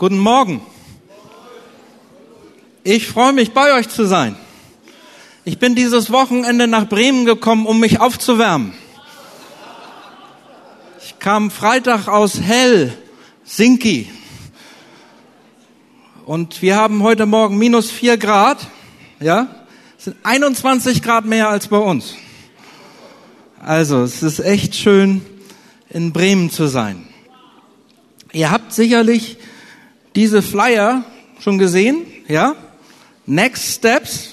Guten Morgen. Ich freue mich, bei euch zu sein. Ich bin dieses Wochenende nach Bremen gekommen, um mich aufzuwärmen. Ich kam Freitag aus Helsinki. Und wir haben heute Morgen minus vier Grad. Ja? Es sind 21 Grad mehr als bei uns. Also, es ist echt schön, in Bremen zu sein. Ihr habt sicherlich diese Flyer schon gesehen, ja? Next Steps.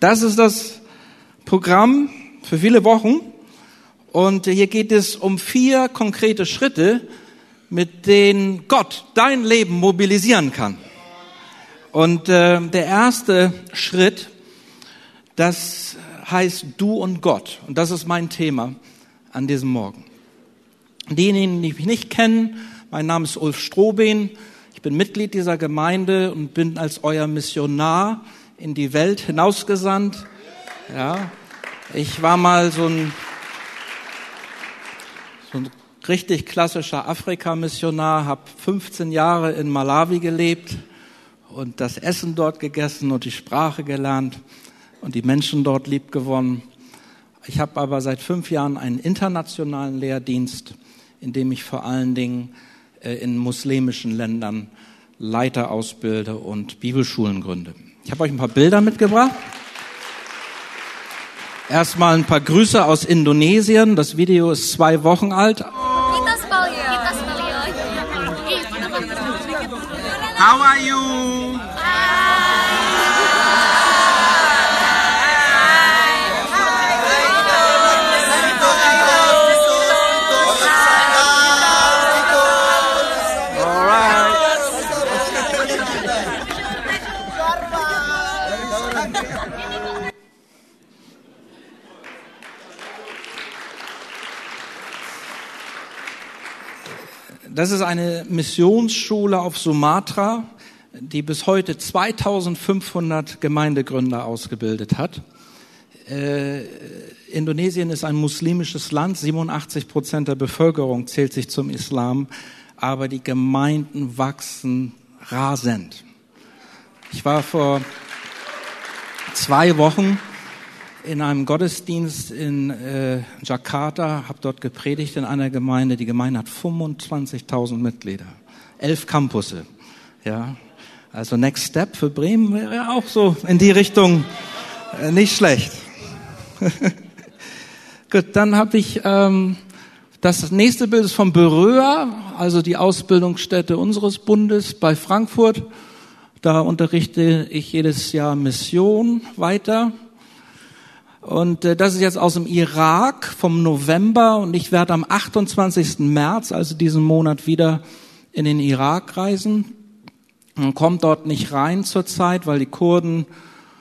Das ist das Programm für viele Wochen. Und hier geht es um vier konkrete Schritte, mit denen Gott dein Leben mobilisieren kann. Und äh, der erste Schritt, das heißt du und Gott. Und das ist mein Thema an diesem Morgen. Diejenigen, die mich nicht kennen, mein Name ist Ulf Strohben bin Mitglied dieser Gemeinde und bin als euer Missionar in die Welt hinausgesandt. Ja, ich war mal so ein, so ein richtig klassischer Afrika-Missionar, habe 15 Jahre in Malawi gelebt und das Essen dort gegessen und die Sprache gelernt und die Menschen dort lieb gewonnen. Ich habe aber seit fünf Jahren einen internationalen Lehrdienst, in dem ich vor allen Dingen in muslimischen Ländern Leiter ausbilde und Bibelschulen gründe. Ich habe euch ein paar Bilder mitgebracht. Erstmal ein paar Grüße aus Indonesien. Das Video ist zwei Wochen alt. How Das ist eine Missionsschule auf Sumatra, die bis heute 2500 Gemeindegründer ausgebildet hat. Äh, Indonesien ist ein muslimisches Land, 87 Prozent der Bevölkerung zählt sich zum Islam, aber die Gemeinden wachsen rasend. Ich war vor zwei Wochen in einem Gottesdienst in äh, Jakarta, habe dort gepredigt in einer Gemeinde. Die Gemeinde hat 25.000 Mitglieder, elf Campusse. Ja, also Next Step für Bremen wäre auch so in die Richtung äh, nicht schlecht. Gut, dann habe ich ähm, das nächste Bild ist vom Beröa, also die Ausbildungsstätte unseres Bundes bei Frankfurt. Da unterrichte ich jedes Jahr Mission weiter. Und äh, das ist jetzt aus dem Irak vom November und ich werde am 28. März, also diesen Monat, wieder in den Irak reisen. Man kommt dort nicht rein zurzeit, weil die Kurden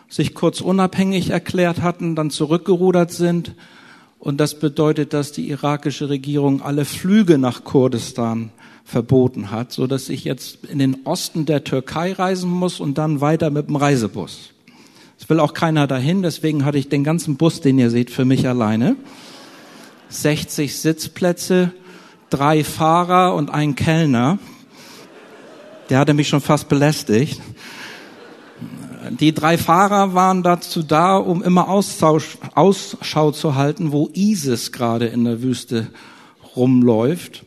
sich kurz unabhängig erklärt hatten, dann zurückgerudert sind. Und das bedeutet, dass die irakische Regierung alle Flüge nach Kurdistan verboten hat, so dass ich jetzt in den Osten der Türkei reisen muss und dann weiter mit dem Reisebus. Es will auch keiner dahin, deswegen hatte ich den ganzen Bus, den ihr seht, für mich alleine. 60 Sitzplätze, drei Fahrer und ein Kellner. Der hatte mich schon fast belästigt. Die drei Fahrer waren dazu da, um immer Ausschau zu halten, wo ISIS gerade in der Wüste rumläuft.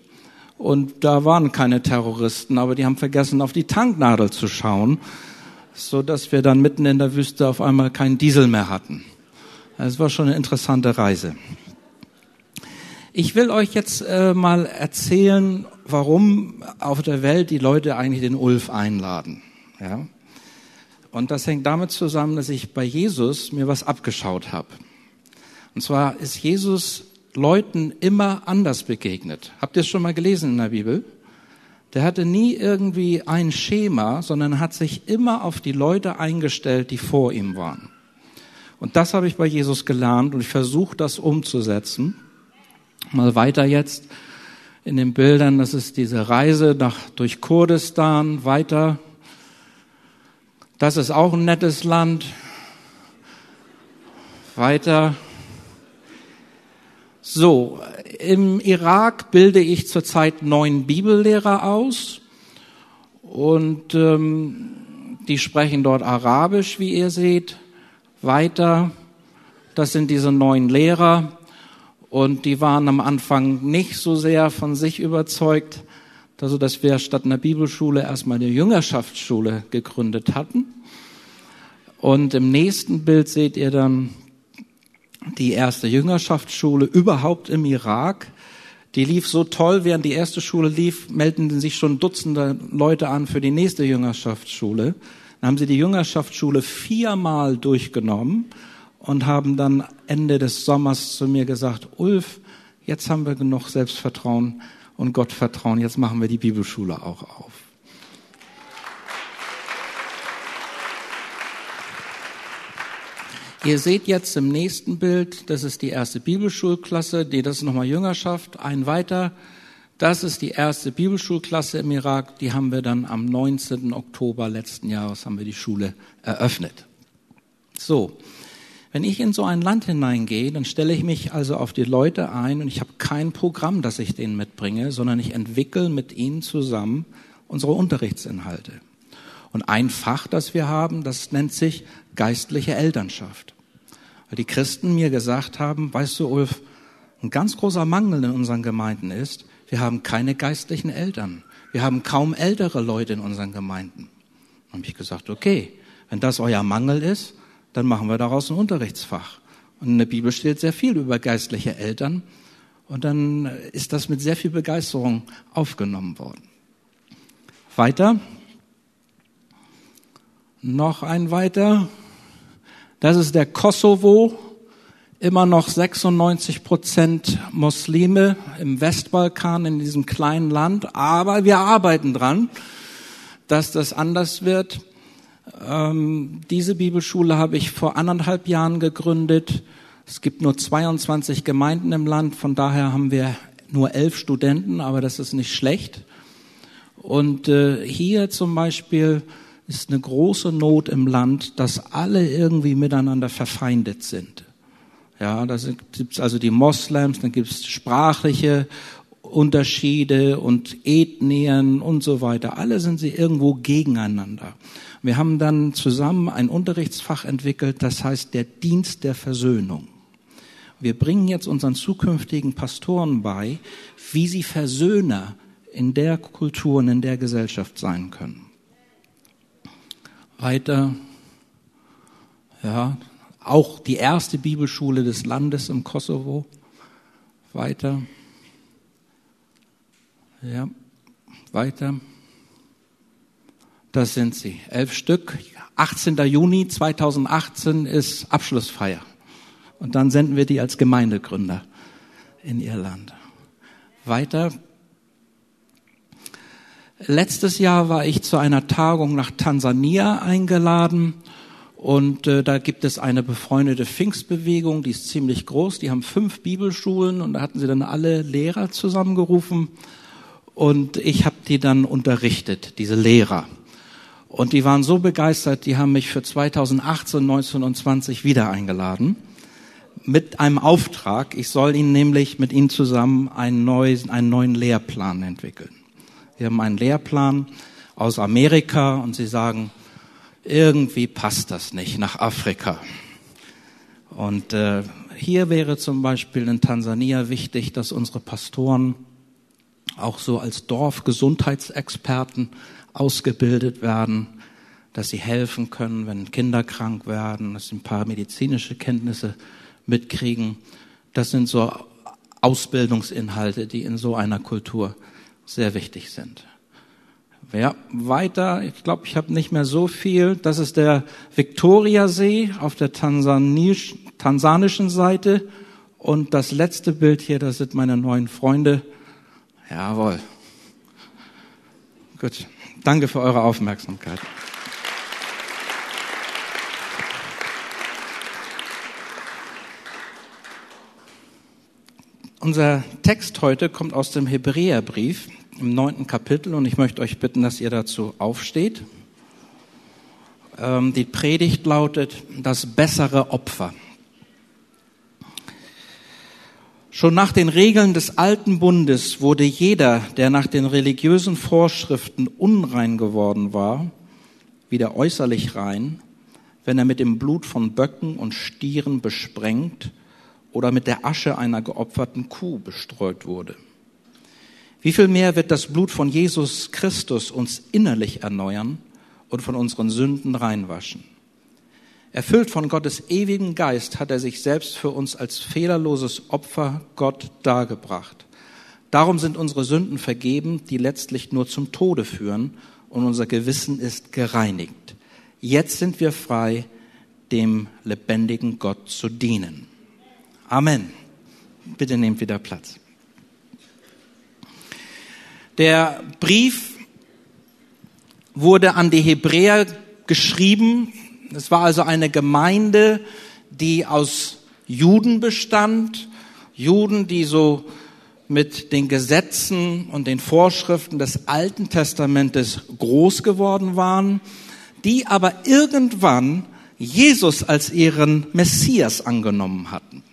Und da waren keine Terroristen, aber die haben vergessen, auf die Tanknadel zu schauen so dass wir dann mitten in der Wüste auf einmal keinen Diesel mehr hatten. Es war schon eine interessante Reise. Ich will euch jetzt äh, mal erzählen, warum auf der Welt die Leute eigentlich den Ulf einladen. Ja? Und das hängt damit zusammen, dass ich bei Jesus mir was abgeschaut habe. Und zwar ist Jesus Leuten immer anders begegnet. Habt ihr es schon mal gelesen in der Bibel? Der hatte nie irgendwie ein Schema, sondern hat sich immer auf die Leute eingestellt, die vor ihm waren. Und das habe ich bei Jesus gelernt und ich versuche das umzusetzen. Mal weiter jetzt in den Bildern, das ist diese Reise nach, durch Kurdistan, weiter. Das ist auch ein nettes Land. Weiter. So, im Irak bilde ich zurzeit neun Bibellehrer aus Und ähm, die sprechen dort Arabisch, wie ihr seht. Weiter, das sind diese neuen Lehrer. Und die waren am Anfang nicht so sehr von sich überzeugt, also dass wir statt einer Bibelschule erstmal eine Jüngerschaftsschule gegründet hatten. Und im nächsten Bild seht ihr dann die erste Jüngerschaftsschule überhaupt im Irak. Die lief so toll, während die erste Schule lief, meldeten sich schon Dutzende Leute an für die nächste Jüngerschaftsschule. Dann haben sie die Jüngerschaftsschule viermal durchgenommen und haben dann Ende des Sommers zu mir gesagt, Ulf, jetzt haben wir genug Selbstvertrauen und Gottvertrauen, jetzt machen wir die Bibelschule auch auf. Ihr seht jetzt im nächsten Bild, das ist die erste Bibelschulklasse, die, das nochmal Jüngerschaft, ein weiter. Das ist die erste Bibelschulklasse im Irak, die haben wir dann am 19. Oktober letzten Jahres haben wir die Schule eröffnet. So. Wenn ich in so ein Land hineingehe, dann stelle ich mich also auf die Leute ein und ich habe kein Programm, das ich denen mitbringe, sondern ich entwickle mit ihnen zusammen unsere Unterrichtsinhalte. Und ein Fach, das wir haben, das nennt sich geistliche Elternschaft. Weil die Christen mir gesagt haben, weißt du, Ulf, ein ganz großer Mangel in unseren Gemeinden ist, wir haben keine geistlichen Eltern. Wir haben kaum ältere Leute in unseren Gemeinden. Dann habe ich gesagt, okay, wenn das euer Mangel ist, dann machen wir daraus ein Unterrichtsfach. Und in der Bibel steht sehr viel über geistliche Eltern. Und dann ist das mit sehr viel Begeisterung aufgenommen worden. Weiter. Noch ein weiter. Das ist der Kosovo. Immer noch 96 Prozent Muslime im Westbalkan, in diesem kleinen Land. Aber wir arbeiten dran, dass das anders wird. Ähm, diese Bibelschule habe ich vor anderthalb Jahren gegründet. Es gibt nur 22 Gemeinden im Land, von daher haben wir nur elf Studenten, aber das ist nicht schlecht. Und äh, hier zum Beispiel ist eine große Not im Land, dass alle irgendwie miteinander verfeindet sind. Ja, da gibt es also die Moslems, dann gibt es sprachliche Unterschiede und Ethnien und so weiter. Alle sind sie irgendwo gegeneinander. Wir haben dann zusammen ein Unterrichtsfach entwickelt, das heißt der Dienst der Versöhnung. Wir bringen jetzt unseren zukünftigen Pastoren bei, wie sie Versöhner in der Kultur und in der Gesellschaft sein können. Weiter, ja, auch die erste Bibelschule des Landes im Kosovo. Weiter, ja, weiter. Das sind sie. Elf Stück. 18. Juni 2018 ist Abschlussfeier. Und dann senden wir die als Gemeindegründer in ihr Land. Weiter. Letztes Jahr war ich zu einer Tagung nach Tansania eingeladen und äh, da gibt es eine befreundete Pfingstbewegung, die ist ziemlich groß. Die haben fünf Bibelschulen und da hatten sie dann alle Lehrer zusammengerufen und ich habe die dann unterrichtet, diese Lehrer. Und die waren so begeistert, die haben mich für 2018, 19 und 20 wieder eingeladen mit einem Auftrag. Ich soll ihnen nämlich mit ihnen zusammen einen, neuen, einen neuen Lehrplan entwickeln. Wir haben einen Lehrplan aus Amerika und sie sagen, irgendwie passt das nicht nach Afrika. Und äh, hier wäre zum Beispiel in Tansania wichtig, dass unsere Pastoren auch so als Dorfgesundheitsexperten ausgebildet werden, dass sie helfen können, wenn Kinder krank werden, dass sie ein paar medizinische Kenntnisse mitkriegen. Das sind so Ausbildungsinhalte, die in so einer Kultur sehr wichtig sind. Ja, weiter, ich glaube, ich habe nicht mehr so viel. Das ist der Viktoriasee auf der Tansanisch, tansanischen Seite. Und das letzte Bild hier, das sind meine neuen Freunde. Jawohl. Gut. Danke für eure Aufmerksamkeit. Unser Text heute kommt aus dem Hebräerbrief im neunten Kapitel und ich möchte euch bitten, dass ihr dazu aufsteht. Ähm, die Predigt lautet das bessere Opfer. Schon nach den Regeln des alten Bundes wurde jeder, der nach den religiösen Vorschriften unrein geworden war, wieder äußerlich rein, wenn er mit dem Blut von Böcken und Stieren besprengt oder mit der Asche einer geopferten Kuh bestreut wurde. Wie viel mehr wird das Blut von Jesus Christus uns innerlich erneuern und von unseren Sünden reinwaschen? Erfüllt von Gottes ewigen Geist hat er sich selbst für uns als fehlerloses Opfer Gott dargebracht. Darum sind unsere Sünden vergeben, die letztlich nur zum Tode führen, und unser Gewissen ist gereinigt. Jetzt sind wir frei, dem lebendigen Gott zu dienen. Amen. Bitte nehmt wieder Platz. Der Brief wurde an die Hebräer geschrieben. Es war also eine Gemeinde, die aus Juden bestand. Juden, die so mit den Gesetzen und den Vorschriften des Alten Testamentes groß geworden waren, die aber irgendwann Jesus als ihren Messias angenommen hatten.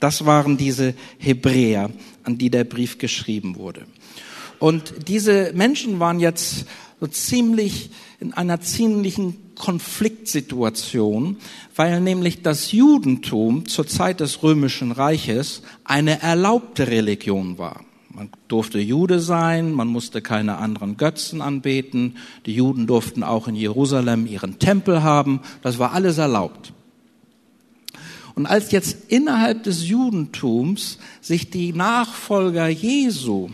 Das waren diese Hebräer, an die der Brief geschrieben wurde. Und diese Menschen waren jetzt so ziemlich in einer ziemlichen Konfliktsituation, weil nämlich das Judentum zur Zeit des römischen Reiches eine erlaubte Religion war. Man durfte Jude sein, man musste keine anderen Götzen anbeten, die Juden durften auch in Jerusalem ihren Tempel haben, das war alles erlaubt. Und als jetzt innerhalb des Judentums sich die Nachfolger Jesu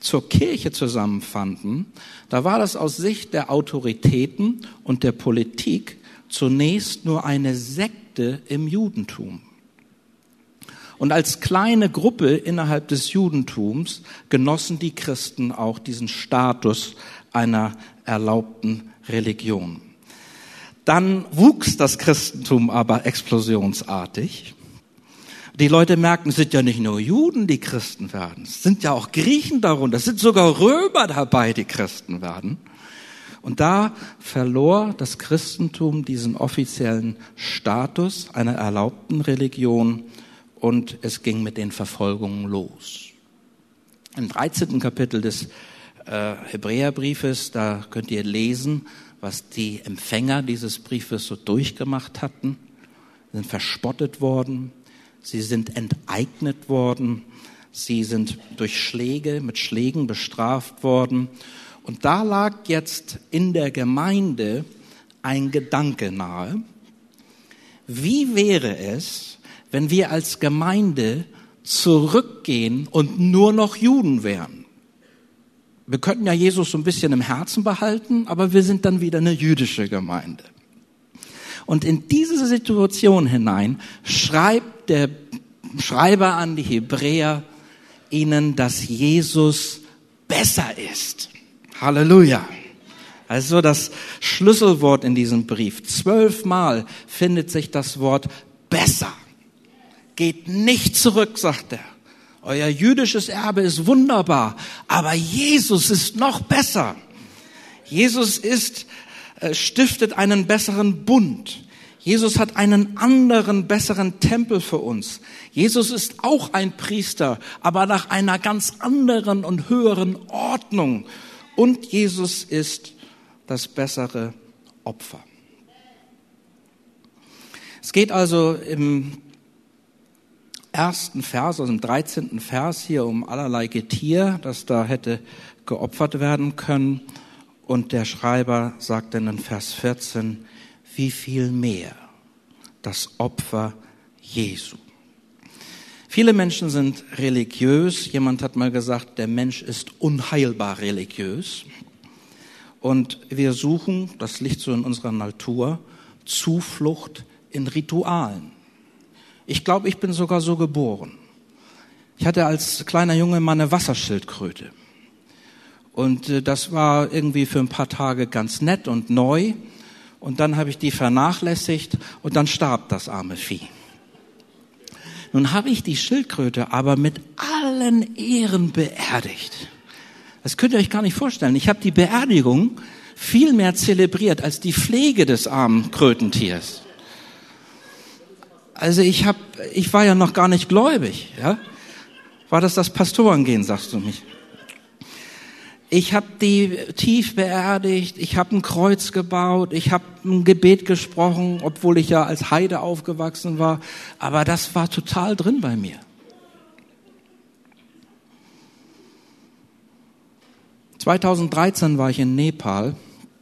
zur Kirche zusammenfanden, da war das aus Sicht der Autoritäten und der Politik zunächst nur eine Sekte im Judentum. Und als kleine Gruppe innerhalb des Judentums genossen die Christen auch diesen Status einer erlaubten Religion. Dann wuchs das Christentum aber explosionsartig die Leute merken, es sind ja nicht nur Juden, die Christen werden. Es sind ja auch Griechen darunter. Es sind sogar Römer dabei, die Christen werden. Und da verlor das Christentum diesen offiziellen Status einer erlaubten Religion und es ging mit den Verfolgungen los. Im 13. Kapitel des äh, Hebräerbriefes, da könnt ihr lesen, was die Empfänger dieses Briefes so durchgemacht hatten. Sind verspottet worden, Sie sind enteignet worden. Sie sind durch Schläge, mit Schlägen bestraft worden. Und da lag jetzt in der Gemeinde ein Gedanke nahe. Wie wäre es, wenn wir als Gemeinde zurückgehen und nur noch Juden wären? Wir könnten ja Jesus so ein bisschen im Herzen behalten, aber wir sind dann wieder eine jüdische Gemeinde. Und in diese Situation hinein schreibt der Schreiber an die Hebräer ihnen, dass Jesus besser ist. Halleluja. Also das Schlüsselwort in diesem Brief. Zwölfmal findet sich das Wort besser. Geht nicht zurück, sagt er. Euer jüdisches Erbe ist wunderbar, aber Jesus ist noch besser. Jesus ist, stiftet einen besseren Bund. Jesus hat einen anderen, besseren Tempel für uns. Jesus ist auch ein Priester, aber nach einer ganz anderen und höheren Ordnung. Und Jesus ist das bessere Opfer. Es geht also im ersten Vers, also im 13. Vers hier um allerlei Getier, das da hätte geopfert werden können. Und der Schreiber sagt dann in Vers 14, wie viel mehr das Opfer Jesu. Viele Menschen sind religiös. Jemand hat mal gesagt, der Mensch ist unheilbar religiös. Und wir suchen, das liegt so in unserer Natur, Zuflucht in Ritualen. Ich glaube, ich bin sogar so geboren. Ich hatte als kleiner Junge mal eine Wasserschildkröte. Und äh, das war irgendwie für ein paar Tage ganz nett und neu und dann habe ich die vernachlässigt und dann starb das arme Vieh. Nun habe ich die Schildkröte aber mit allen Ehren beerdigt. Das könnt ihr euch gar nicht vorstellen. Ich habe die Beerdigung viel mehr zelebriert als die Pflege des armen Krötentiers. Also ich hab, ich war ja noch gar nicht gläubig, ja. War das das Pastorengehen, sagst du mich? Ich habe die tief beerdigt, ich habe ein Kreuz gebaut, ich habe ein Gebet gesprochen, obwohl ich ja als Heide aufgewachsen war. Aber das war total drin bei mir. 2013 war ich in Nepal.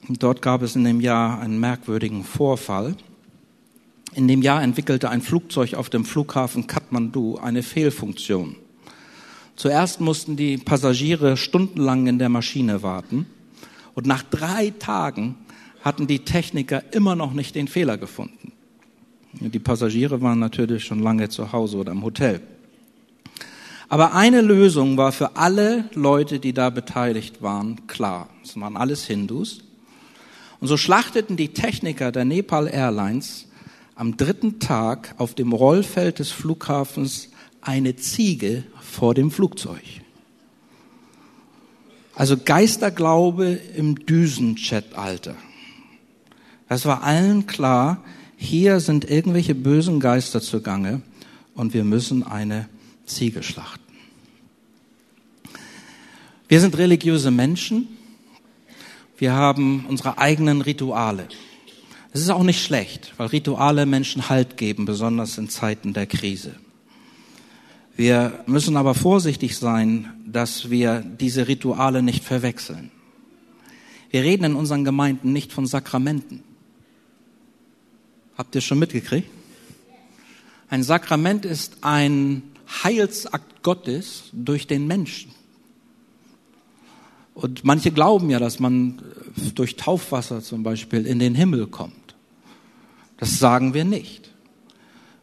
Dort gab es in dem Jahr einen merkwürdigen Vorfall. In dem Jahr entwickelte ein Flugzeug auf dem Flughafen Kathmandu eine Fehlfunktion. Zuerst mussten die Passagiere stundenlang in der Maschine warten und nach drei Tagen hatten die Techniker immer noch nicht den Fehler gefunden. Die Passagiere waren natürlich schon lange zu Hause oder im Hotel. Aber eine Lösung war für alle Leute, die da beteiligt waren, klar. Es waren alles Hindus. Und so schlachteten die Techniker der Nepal Airlines am dritten Tag auf dem Rollfeld des Flughafens eine Ziege vor dem Flugzeug. Also Geisterglaube im Düsenjet-Alter. Das war allen klar, hier sind irgendwelche bösen Geister zugange und wir müssen eine Ziege schlachten. Wir sind religiöse Menschen. Wir haben unsere eigenen Rituale. Es ist auch nicht schlecht, weil Rituale Menschen Halt geben, besonders in Zeiten der Krise. Wir müssen aber vorsichtig sein, dass wir diese Rituale nicht verwechseln. Wir reden in unseren Gemeinden nicht von Sakramenten. Habt ihr schon mitgekriegt? Ein Sakrament ist ein Heilsakt Gottes durch den Menschen. Und manche glauben ja, dass man durch Taufwasser zum Beispiel in den Himmel kommt. Das sagen wir nicht.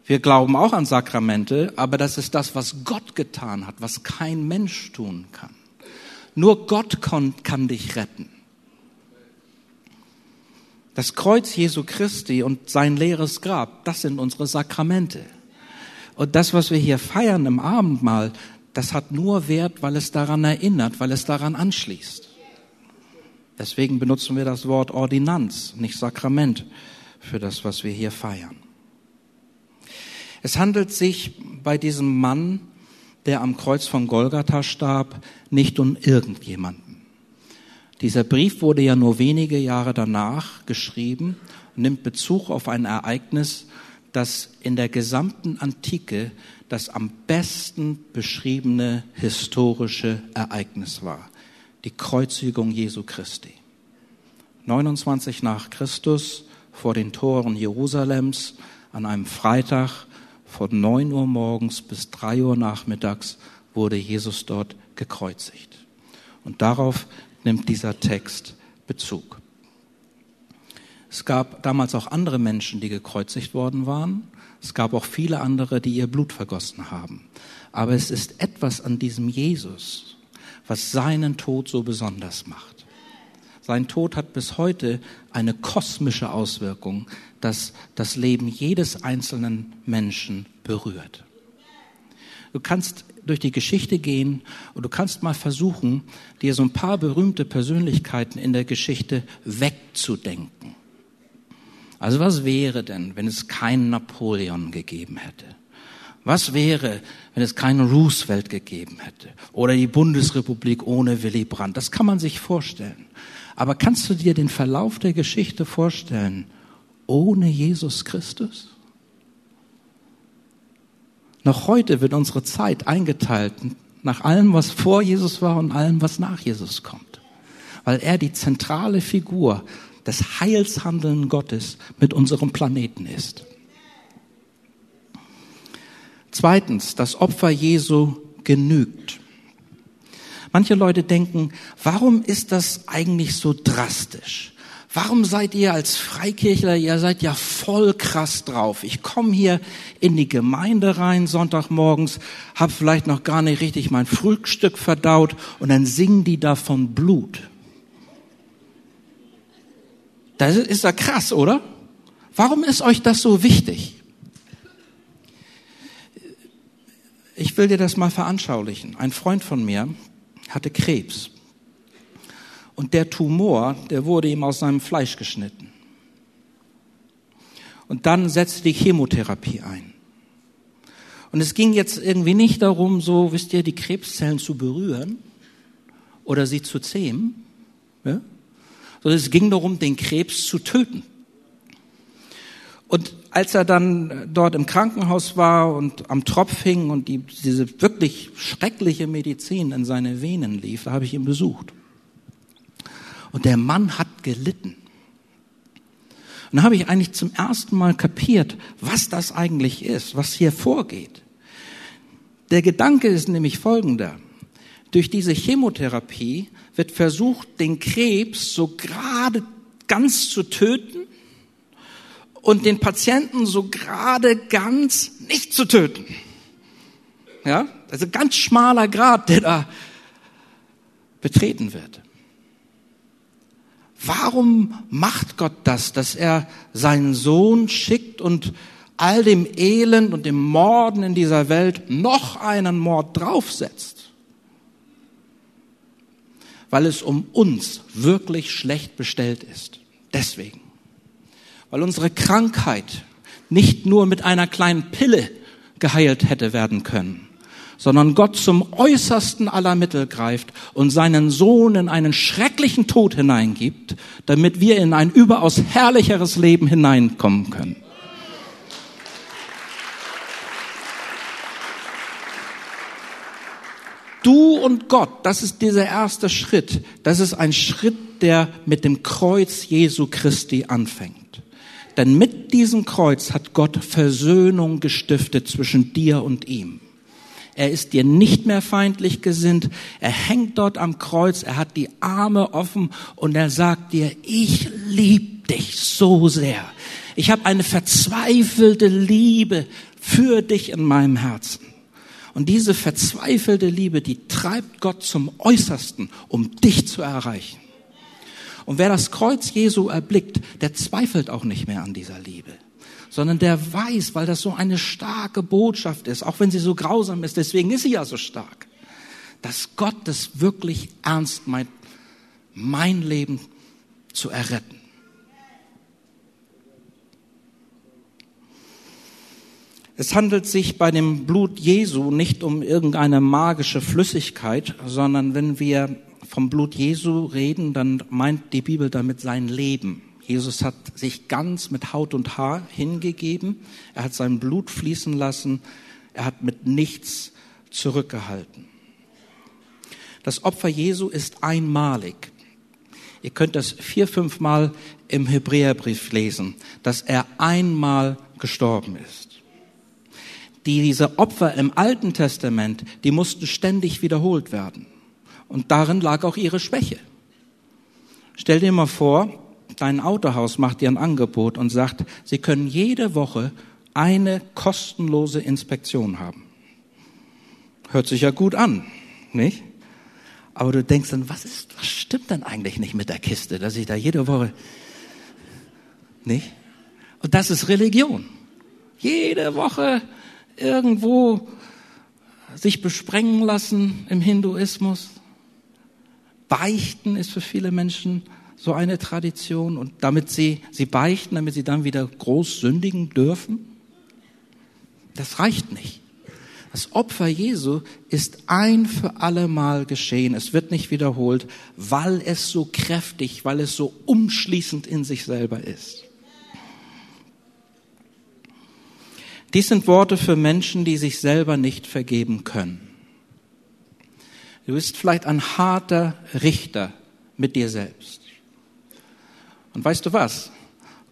Wir glauben auch an Sakramente, aber das ist das, was Gott getan hat, was kein Mensch tun kann. Nur Gott kann, dich retten. Das Kreuz Jesu Christi und sein leeres Grab, das sind unsere Sakramente. Und das, was wir hier feiern im Abendmahl, das hat nur Wert, weil es daran erinnert, weil es daran anschließt. Deswegen benutzen wir das Wort Ordinanz, nicht Sakrament, für das, was wir hier feiern. Es handelt sich bei diesem Mann, der am Kreuz von Golgatha starb, nicht um irgendjemanden. Dieser Brief wurde ja nur wenige Jahre danach geschrieben und nimmt Bezug auf ein Ereignis, das in der gesamten Antike das am besten beschriebene historische Ereignis war. Die Kreuzigung Jesu Christi. 29 nach Christus vor den Toren Jerusalems an einem Freitag von neun Uhr morgens bis drei Uhr nachmittags wurde Jesus dort gekreuzigt. Und darauf nimmt dieser Text Bezug. Es gab damals auch andere Menschen, die gekreuzigt worden waren. Es gab auch viele andere, die ihr Blut vergossen haben. Aber es ist etwas an diesem Jesus, was seinen Tod so besonders macht. Sein Tod hat bis heute eine kosmische Auswirkung, das das Leben jedes einzelnen Menschen berührt. Du kannst durch die Geschichte gehen und du kannst mal versuchen, dir so ein paar berühmte Persönlichkeiten in der Geschichte wegzudenken. Also was wäre denn, wenn es keinen Napoleon gegeben hätte? Was wäre, wenn es keinen Roosevelt gegeben hätte? Oder die Bundesrepublik ohne Willy Brandt? Das kann man sich vorstellen. Aber kannst du dir den Verlauf der Geschichte vorstellen ohne Jesus Christus? Noch heute wird unsere Zeit eingeteilt nach allem, was vor Jesus war und allem, was nach Jesus kommt. Weil er die zentrale Figur des Heilshandeln Gottes mit unserem Planeten ist. Zweitens, das Opfer Jesu genügt. Manche Leute denken, warum ist das eigentlich so drastisch? Warum seid ihr als Freikirchler, ihr seid ja voll krass drauf. Ich komme hier in die Gemeinde rein Sonntagmorgens, hab vielleicht noch gar nicht richtig mein Frühstück verdaut und dann singen die da von Blut. Das ist ja krass, oder? Warum ist euch das so wichtig? Ich will dir das mal veranschaulichen. Ein Freund von mir, hatte Krebs. Und der Tumor, der wurde ihm aus seinem Fleisch geschnitten. Und dann setzte die Chemotherapie ein. Und es ging jetzt irgendwie nicht darum, so, wisst ihr, die Krebszellen zu berühren oder sie zu zähmen, ja? sondern es ging darum, den Krebs zu töten. Und als er dann dort im Krankenhaus war und am Tropf hing und die, diese wirklich schreckliche Medizin in seine Venen lief, da habe ich ihn besucht. Und der Mann hat gelitten. Und da habe ich eigentlich zum ersten Mal kapiert, was das eigentlich ist, was hier vorgeht. Der Gedanke ist nämlich folgender. Durch diese Chemotherapie wird versucht, den Krebs so gerade ganz zu töten und den Patienten so gerade ganz nicht zu töten. Ja, also ganz schmaler Grad, der da betreten wird. Warum macht Gott das, dass er seinen Sohn schickt und all dem Elend und dem Morden in dieser Welt noch einen Mord draufsetzt? Weil es um uns wirklich schlecht bestellt ist. Deswegen. Weil unsere Krankheit nicht nur mit einer kleinen Pille geheilt hätte werden können, sondern Gott zum äußersten aller Mittel greift und seinen Sohn in einen schrecklichen Tod hineingibt, damit wir in ein überaus herrlicheres Leben hineinkommen können. Du und Gott, das ist dieser erste Schritt. Das ist ein Schritt, der mit dem Kreuz Jesu Christi anfängt. Denn mit diesem Kreuz hat Gott Versöhnung gestiftet zwischen dir und ihm. Er ist dir nicht mehr feindlich gesinnt. Er hängt dort am Kreuz. Er hat die Arme offen und er sagt dir, ich lieb dich so sehr. Ich habe eine verzweifelte Liebe für dich in meinem Herzen. Und diese verzweifelte Liebe, die treibt Gott zum Äußersten, um dich zu erreichen. Und wer das Kreuz Jesu erblickt, der zweifelt auch nicht mehr an dieser Liebe, sondern der weiß, weil das so eine starke Botschaft ist, auch wenn sie so grausam ist, deswegen ist sie ja so stark, dass Gott es wirklich ernst meint, mein Leben zu erretten. Es handelt sich bei dem Blut Jesu nicht um irgendeine magische Flüssigkeit, sondern wenn wir vom Blut Jesu reden, dann meint die Bibel damit sein Leben. Jesus hat sich ganz mit Haut und Haar hingegeben. Er hat sein Blut fließen lassen. Er hat mit nichts zurückgehalten. Das Opfer Jesu ist einmalig. Ihr könnt das vier, fünf Mal im Hebräerbrief lesen, dass er einmal gestorben ist diese Opfer im Alten Testament, die mussten ständig wiederholt werden. Und darin lag auch ihre Schwäche. Stell dir mal vor, dein Autohaus macht dir ein Angebot und sagt, sie können jede Woche eine kostenlose Inspektion haben. Hört sich ja gut an, nicht? Aber du denkst dann, was ist, was stimmt denn eigentlich nicht mit der Kiste, dass ich da jede Woche, nicht? Und das ist Religion. Jede Woche irgendwo sich besprengen lassen im Hinduismus. Beichten ist für viele Menschen so eine Tradition und damit sie, sie beichten, damit sie dann wieder groß sündigen dürfen. Das reicht nicht. Das Opfer Jesu ist ein für alle Mal geschehen. Es wird nicht wiederholt, weil es so kräftig, weil es so umschließend in sich selber ist. Dies sind Worte für Menschen, die sich selber nicht vergeben können. Du bist vielleicht ein harter Richter mit dir selbst. Und weißt du was?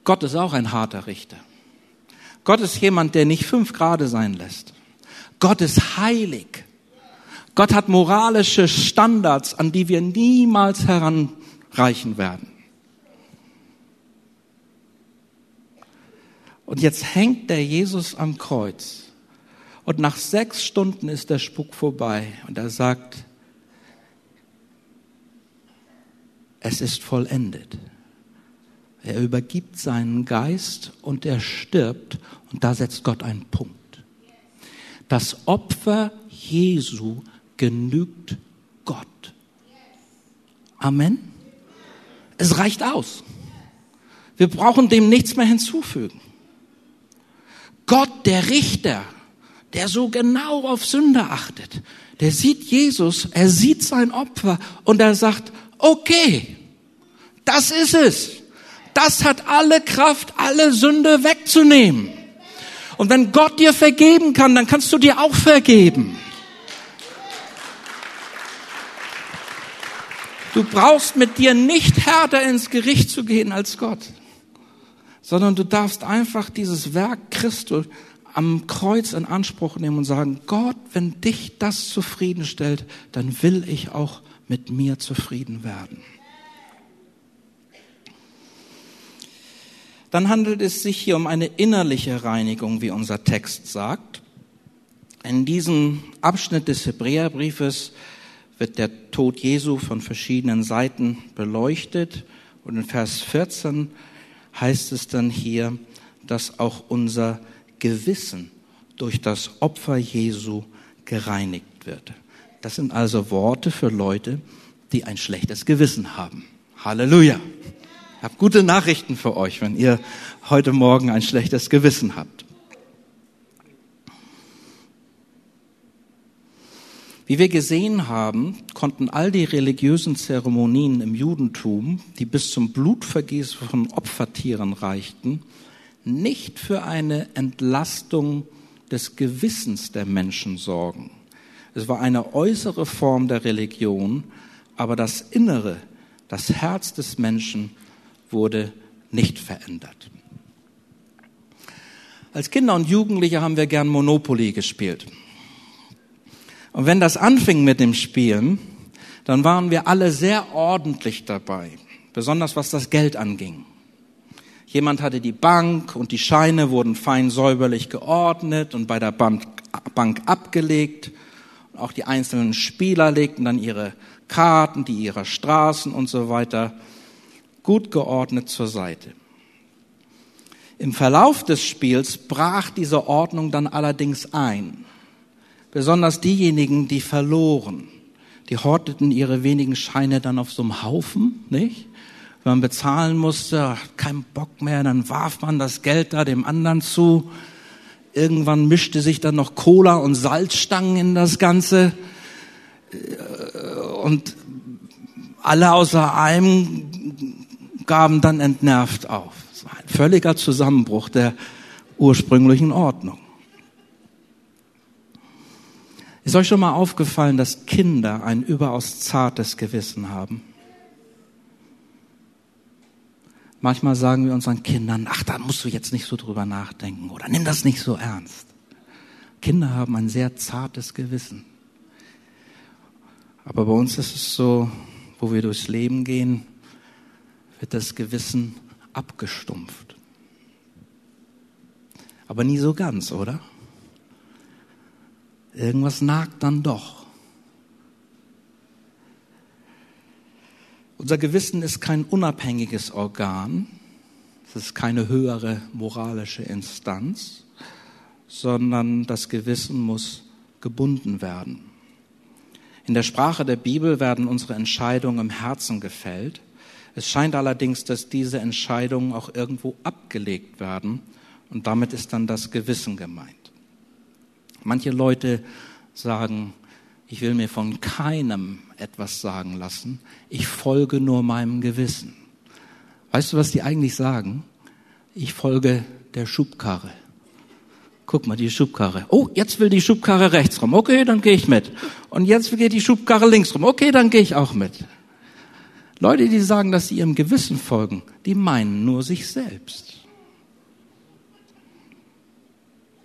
Gott ist auch ein harter Richter. Gott ist jemand, der nicht fünf Grade sein lässt. Gott ist heilig. Gott hat moralische Standards, an die wir niemals heranreichen werden. Und jetzt hängt der Jesus am Kreuz. Und nach sechs Stunden ist der Spuk vorbei. Und er sagt, es ist vollendet. Er übergibt seinen Geist und er stirbt. Und da setzt Gott einen Punkt. Das Opfer Jesu genügt Gott. Amen. Es reicht aus. Wir brauchen dem nichts mehr hinzufügen. Gott, der Richter, der so genau auf Sünde achtet, der sieht Jesus, er sieht sein Opfer und er sagt, okay, das ist es. Das hat alle Kraft, alle Sünde wegzunehmen. Und wenn Gott dir vergeben kann, dann kannst du dir auch vergeben. Du brauchst mit dir nicht härter ins Gericht zu gehen als Gott, sondern du darfst einfach dieses Werk Christus am Kreuz in Anspruch nehmen und sagen, Gott, wenn dich das zufriedenstellt, dann will ich auch mit mir zufrieden werden. Dann handelt es sich hier um eine innerliche Reinigung, wie unser Text sagt. In diesem Abschnitt des Hebräerbriefes wird der Tod Jesu von verschiedenen Seiten beleuchtet. Und in Vers 14 heißt es dann hier, dass auch unser Gewissen durch das Opfer Jesu gereinigt wird. Das sind also Worte für Leute, die ein schlechtes Gewissen haben. Halleluja. Ich habe gute Nachrichten für euch, wenn ihr heute Morgen ein schlechtes Gewissen habt. Wie wir gesehen haben, konnten all die religiösen Zeremonien im Judentum, die bis zum Blutvergießen von Opfertieren reichten, nicht für eine Entlastung des Gewissens der Menschen sorgen. Es war eine äußere Form der Religion, aber das Innere, das Herz des Menschen wurde nicht verändert. Als Kinder und Jugendliche haben wir gern Monopoly gespielt. Und wenn das anfing mit dem Spielen, dann waren wir alle sehr ordentlich dabei, besonders was das Geld anging. Jemand hatte die Bank und die Scheine wurden fein säuberlich geordnet und bei der Bank, abgelegt. Auch die einzelnen Spieler legten dann ihre Karten, die ihrer Straßen und so weiter gut geordnet zur Seite. Im Verlauf des Spiels brach diese Ordnung dann allerdings ein. Besonders diejenigen, die verloren, die horteten ihre wenigen Scheine dann auf so einem Haufen, nicht? wenn man bezahlen musste, kein Bock mehr, dann warf man das Geld da dem anderen zu. Irgendwann mischte sich dann noch Cola und Salzstangen in das Ganze. Und alle außer einem gaben dann entnervt auf. Ein völliger Zusammenbruch der ursprünglichen Ordnung. Ist euch schon mal aufgefallen, dass Kinder ein überaus zartes Gewissen haben? Manchmal sagen wir unseren Kindern, ach, da musst du jetzt nicht so drüber nachdenken oder nimm das nicht so ernst. Kinder haben ein sehr zartes Gewissen. Aber bei uns ist es so, wo wir durchs Leben gehen, wird das Gewissen abgestumpft. Aber nie so ganz, oder? Irgendwas nagt dann doch. Unser Gewissen ist kein unabhängiges Organ, es ist keine höhere moralische Instanz, sondern das Gewissen muss gebunden werden. In der Sprache der Bibel werden unsere Entscheidungen im Herzen gefällt. Es scheint allerdings, dass diese Entscheidungen auch irgendwo abgelegt werden und damit ist dann das Gewissen gemeint. Manche Leute sagen, ich will mir von keinem etwas sagen lassen. Ich folge nur meinem Gewissen. Weißt du, was die eigentlich sagen? Ich folge der Schubkarre. Guck mal, die Schubkarre. Oh, jetzt will die Schubkarre rechts rum. Okay, dann gehe ich mit. Und jetzt geht die Schubkarre links rum. Okay, dann gehe ich auch mit. Leute, die sagen, dass sie ihrem Gewissen folgen, die meinen nur sich selbst.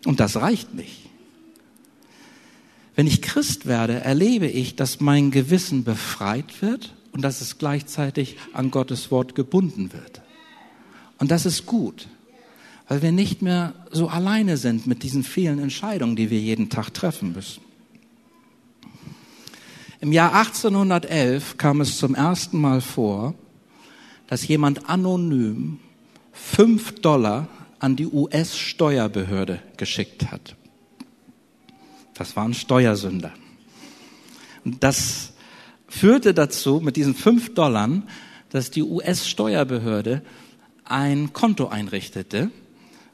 Und das reicht nicht. Wenn ich Christ werde, erlebe ich, dass mein Gewissen befreit wird und dass es gleichzeitig an Gottes Wort gebunden wird. Und das ist gut, weil wir nicht mehr so alleine sind mit diesen vielen Entscheidungen, die wir jeden Tag treffen müssen. Im Jahr 1811 kam es zum ersten Mal vor, dass jemand anonym fünf Dollar an die US-Steuerbehörde geschickt hat. Das waren Steuersünder. Und das führte dazu, mit diesen fünf Dollar, dass die US-Steuerbehörde ein Konto einrichtete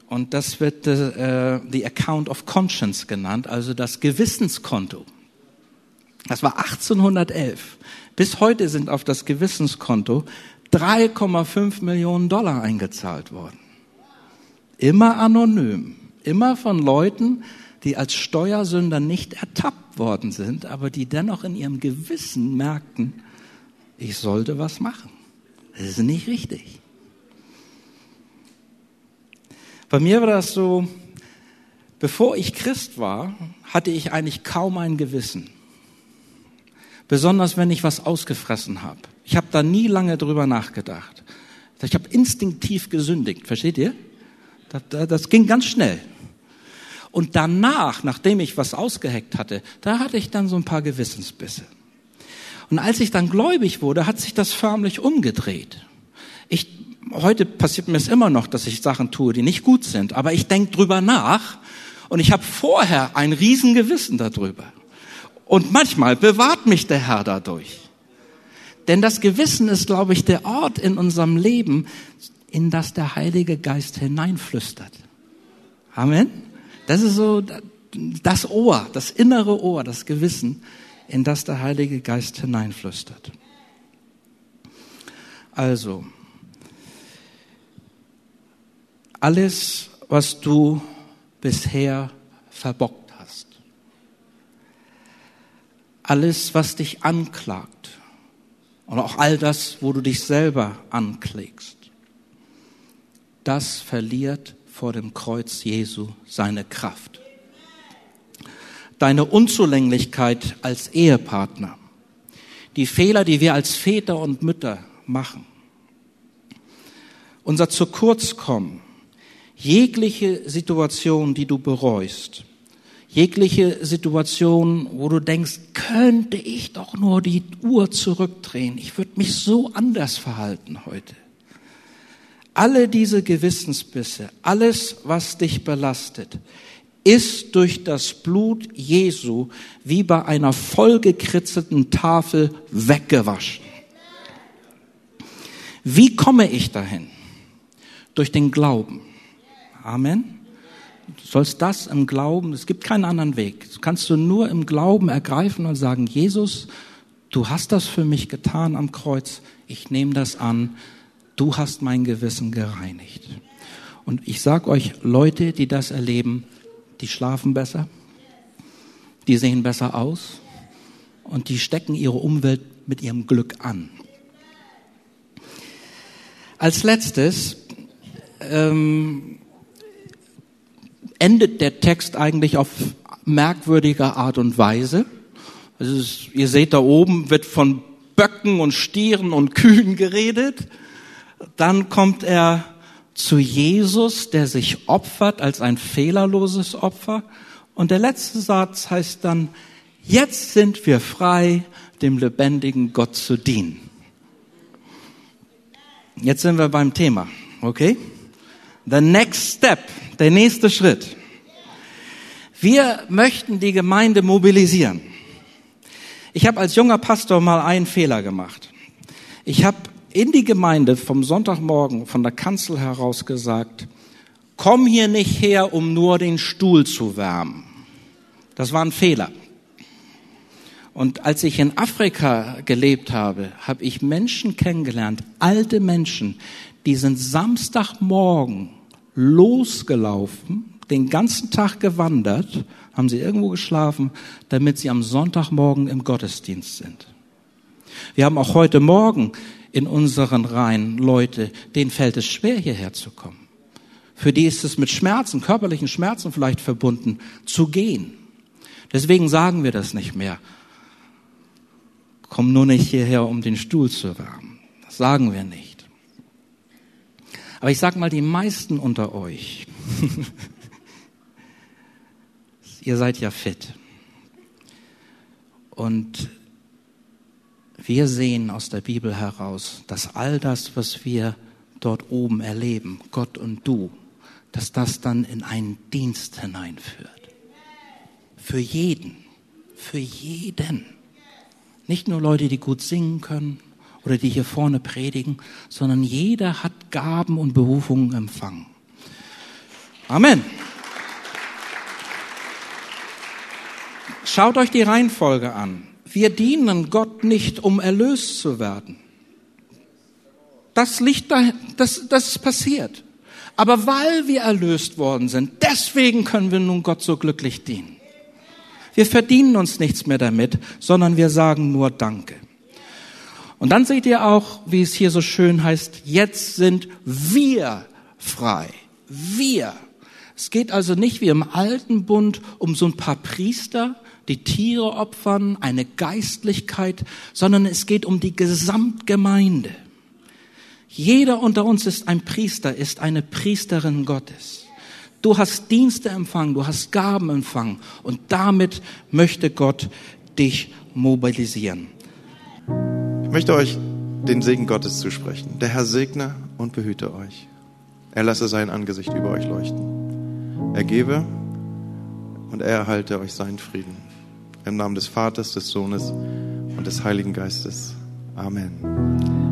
Und das wird äh, the Account of Conscience genannt, also das Gewissenskonto. Das war 1811. Bis heute sind auf das Gewissenskonto 3,5 Millionen Dollar eingezahlt worden. Immer anonym, immer von Leuten, die als Steuersünder nicht ertappt worden sind, aber die dennoch in ihrem Gewissen merkten, ich sollte was machen. Das ist nicht richtig. Bei mir war das so, bevor ich Christ war, hatte ich eigentlich kaum ein Gewissen. Besonders wenn ich was ausgefressen habe. Ich habe da nie lange drüber nachgedacht. Ich habe instinktiv gesündigt, versteht ihr? Das, das ging ganz schnell. Und danach, nachdem ich was ausgeheckt hatte, da hatte ich dann so ein paar Gewissensbisse. Und als ich dann gläubig wurde, hat sich das förmlich umgedreht. Ich, heute passiert mir es immer noch, dass ich Sachen tue, die nicht gut sind, aber ich denke drüber nach und ich habe vorher ein Riesengewissen darüber. Und manchmal bewahrt mich der Herr dadurch. Denn das Gewissen ist, glaube ich, der Ort in unserem Leben, in das der Heilige Geist hineinflüstert. Amen. Das ist so das Ohr, das innere Ohr, das Gewissen, in das der Heilige Geist hineinflüstert. Also, alles, was du bisher verbockt hast, alles, was dich anklagt und auch all das, wo du dich selber anklägst, das verliert vor dem Kreuz Jesu seine Kraft deine Unzulänglichkeit als Ehepartner, die Fehler, die wir als Väter und Mütter machen, unser zu kurz kommen, jegliche Situation, die du bereust, jegliche Situation, wo du denkst, könnte ich doch nur die Uhr zurückdrehen, ich würde mich so anders verhalten heute. Alle diese Gewissensbisse, alles, was dich belastet, ist durch das Blut Jesu wie bei einer vollgekritzelten Tafel weggewaschen. Wie komme ich dahin? Durch den Glauben. Amen. Du sollst das im Glauben, es gibt keinen anderen Weg. Das kannst du nur im Glauben ergreifen und sagen, Jesus, du hast das für mich getan am Kreuz, ich nehme das an, du hast mein Gewissen gereinigt. Und ich sage euch, Leute, die das erleben, die schlafen besser, die sehen besser aus und die stecken ihre Umwelt mit ihrem Glück an. Als letztes ähm, endet der Text eigentlich auf merkwürdige Art und Weise. Also ist, ihr seht da oben wird von Böcken und Stieren und Kühen geredet. Dann kommt er zu Jesus, der sich opfert als ein fehlerloses Opfer. Und der letzte Satz heißt dann, jetzt sind wir frei, dem lebendigen Gott zu dienen. Jetzt sind wir beim Thema, okay? The next step, der nächste Schritt. Wir möchten die Gemeinde mobilisieren. Ich habe als junger Pastor mal einen Fehler gemacht. Ich habe in die Gemeinde vom Sonntagmorgen von der Kanzel heraus gesagt, komm hier nicht her, um nur den Stuhl zu wärmen. Das war ein Fehler. Und als ich in Afrika gelebt habe, habe ich Menschen kennengelernt, alte Menschen, die sind Samstagmorgen losgelaufen, den ganzen Tag gewandert, haben sie irgendwo geschlafen, damit sie am Sonntagmorgen im Gottesdienst sind. Wir haben auch heute Morgen in unseren Reihen Leute, denen fällt es schwer, hierher zu kommen. Für die ist es mit Schmerzen, körperlichen Schmerzen vielleicht verbunden, zu gehen. Deswegen sagen wir das nicht mehr. Komm nur nicht hierher, um den Stuhl zu wärmen. Das sagen wir nicht. Aber ich sag mal, die meisten unter euch, ihr seid ja fit. Und wir sehen aus der Bibel heraus, dass all das, was wir dort oben erleben, Gott und du, dass das dann in einen Dienst hineinführt. Für jeden. Für jeden. Nicht nur Leute, die gut singen können oder die hier vorne predigen, sondern jeder hat Gaben und Berufungen empfangen. Amen. Schaut euch die Reihenfolge an. Wir dienen Gott nicht, um erlöst zu werden. Das liegt da, das, das ist passiert. Aber weil wir erlöst worden sind, deswegen können wir nun Gott so glücklich dienen. Wir verdienen uns nichts mehr damit, sondern wir sagen nur Danke. Und dann seht ihr auch, wie es hier so schön heißt, jetzt sind wir frei. Wir. Es geht also nicht wie im alten Bund um so ein paar Priester, die Tiere opfern, eine Geistlichkeit, sondern es geht um die Gesamtgemeinde. Jeder unter uns ist ein Priester, ist eine Priesterin Gottes. Du hast Dienste empfangen, du hast Gaben empfangen und damit möchte Gott dich mobilisieren. Ich möchte euch den Segen Gottes zusprechen. Der Herr segne und behüte euch. Er lasse sein Angesicht über euch leuchten. Er gebe und er erhalte euch seinen Frieden. Im Namen des Vaters, des Sohnes und des Heiligen Geistes. Amen.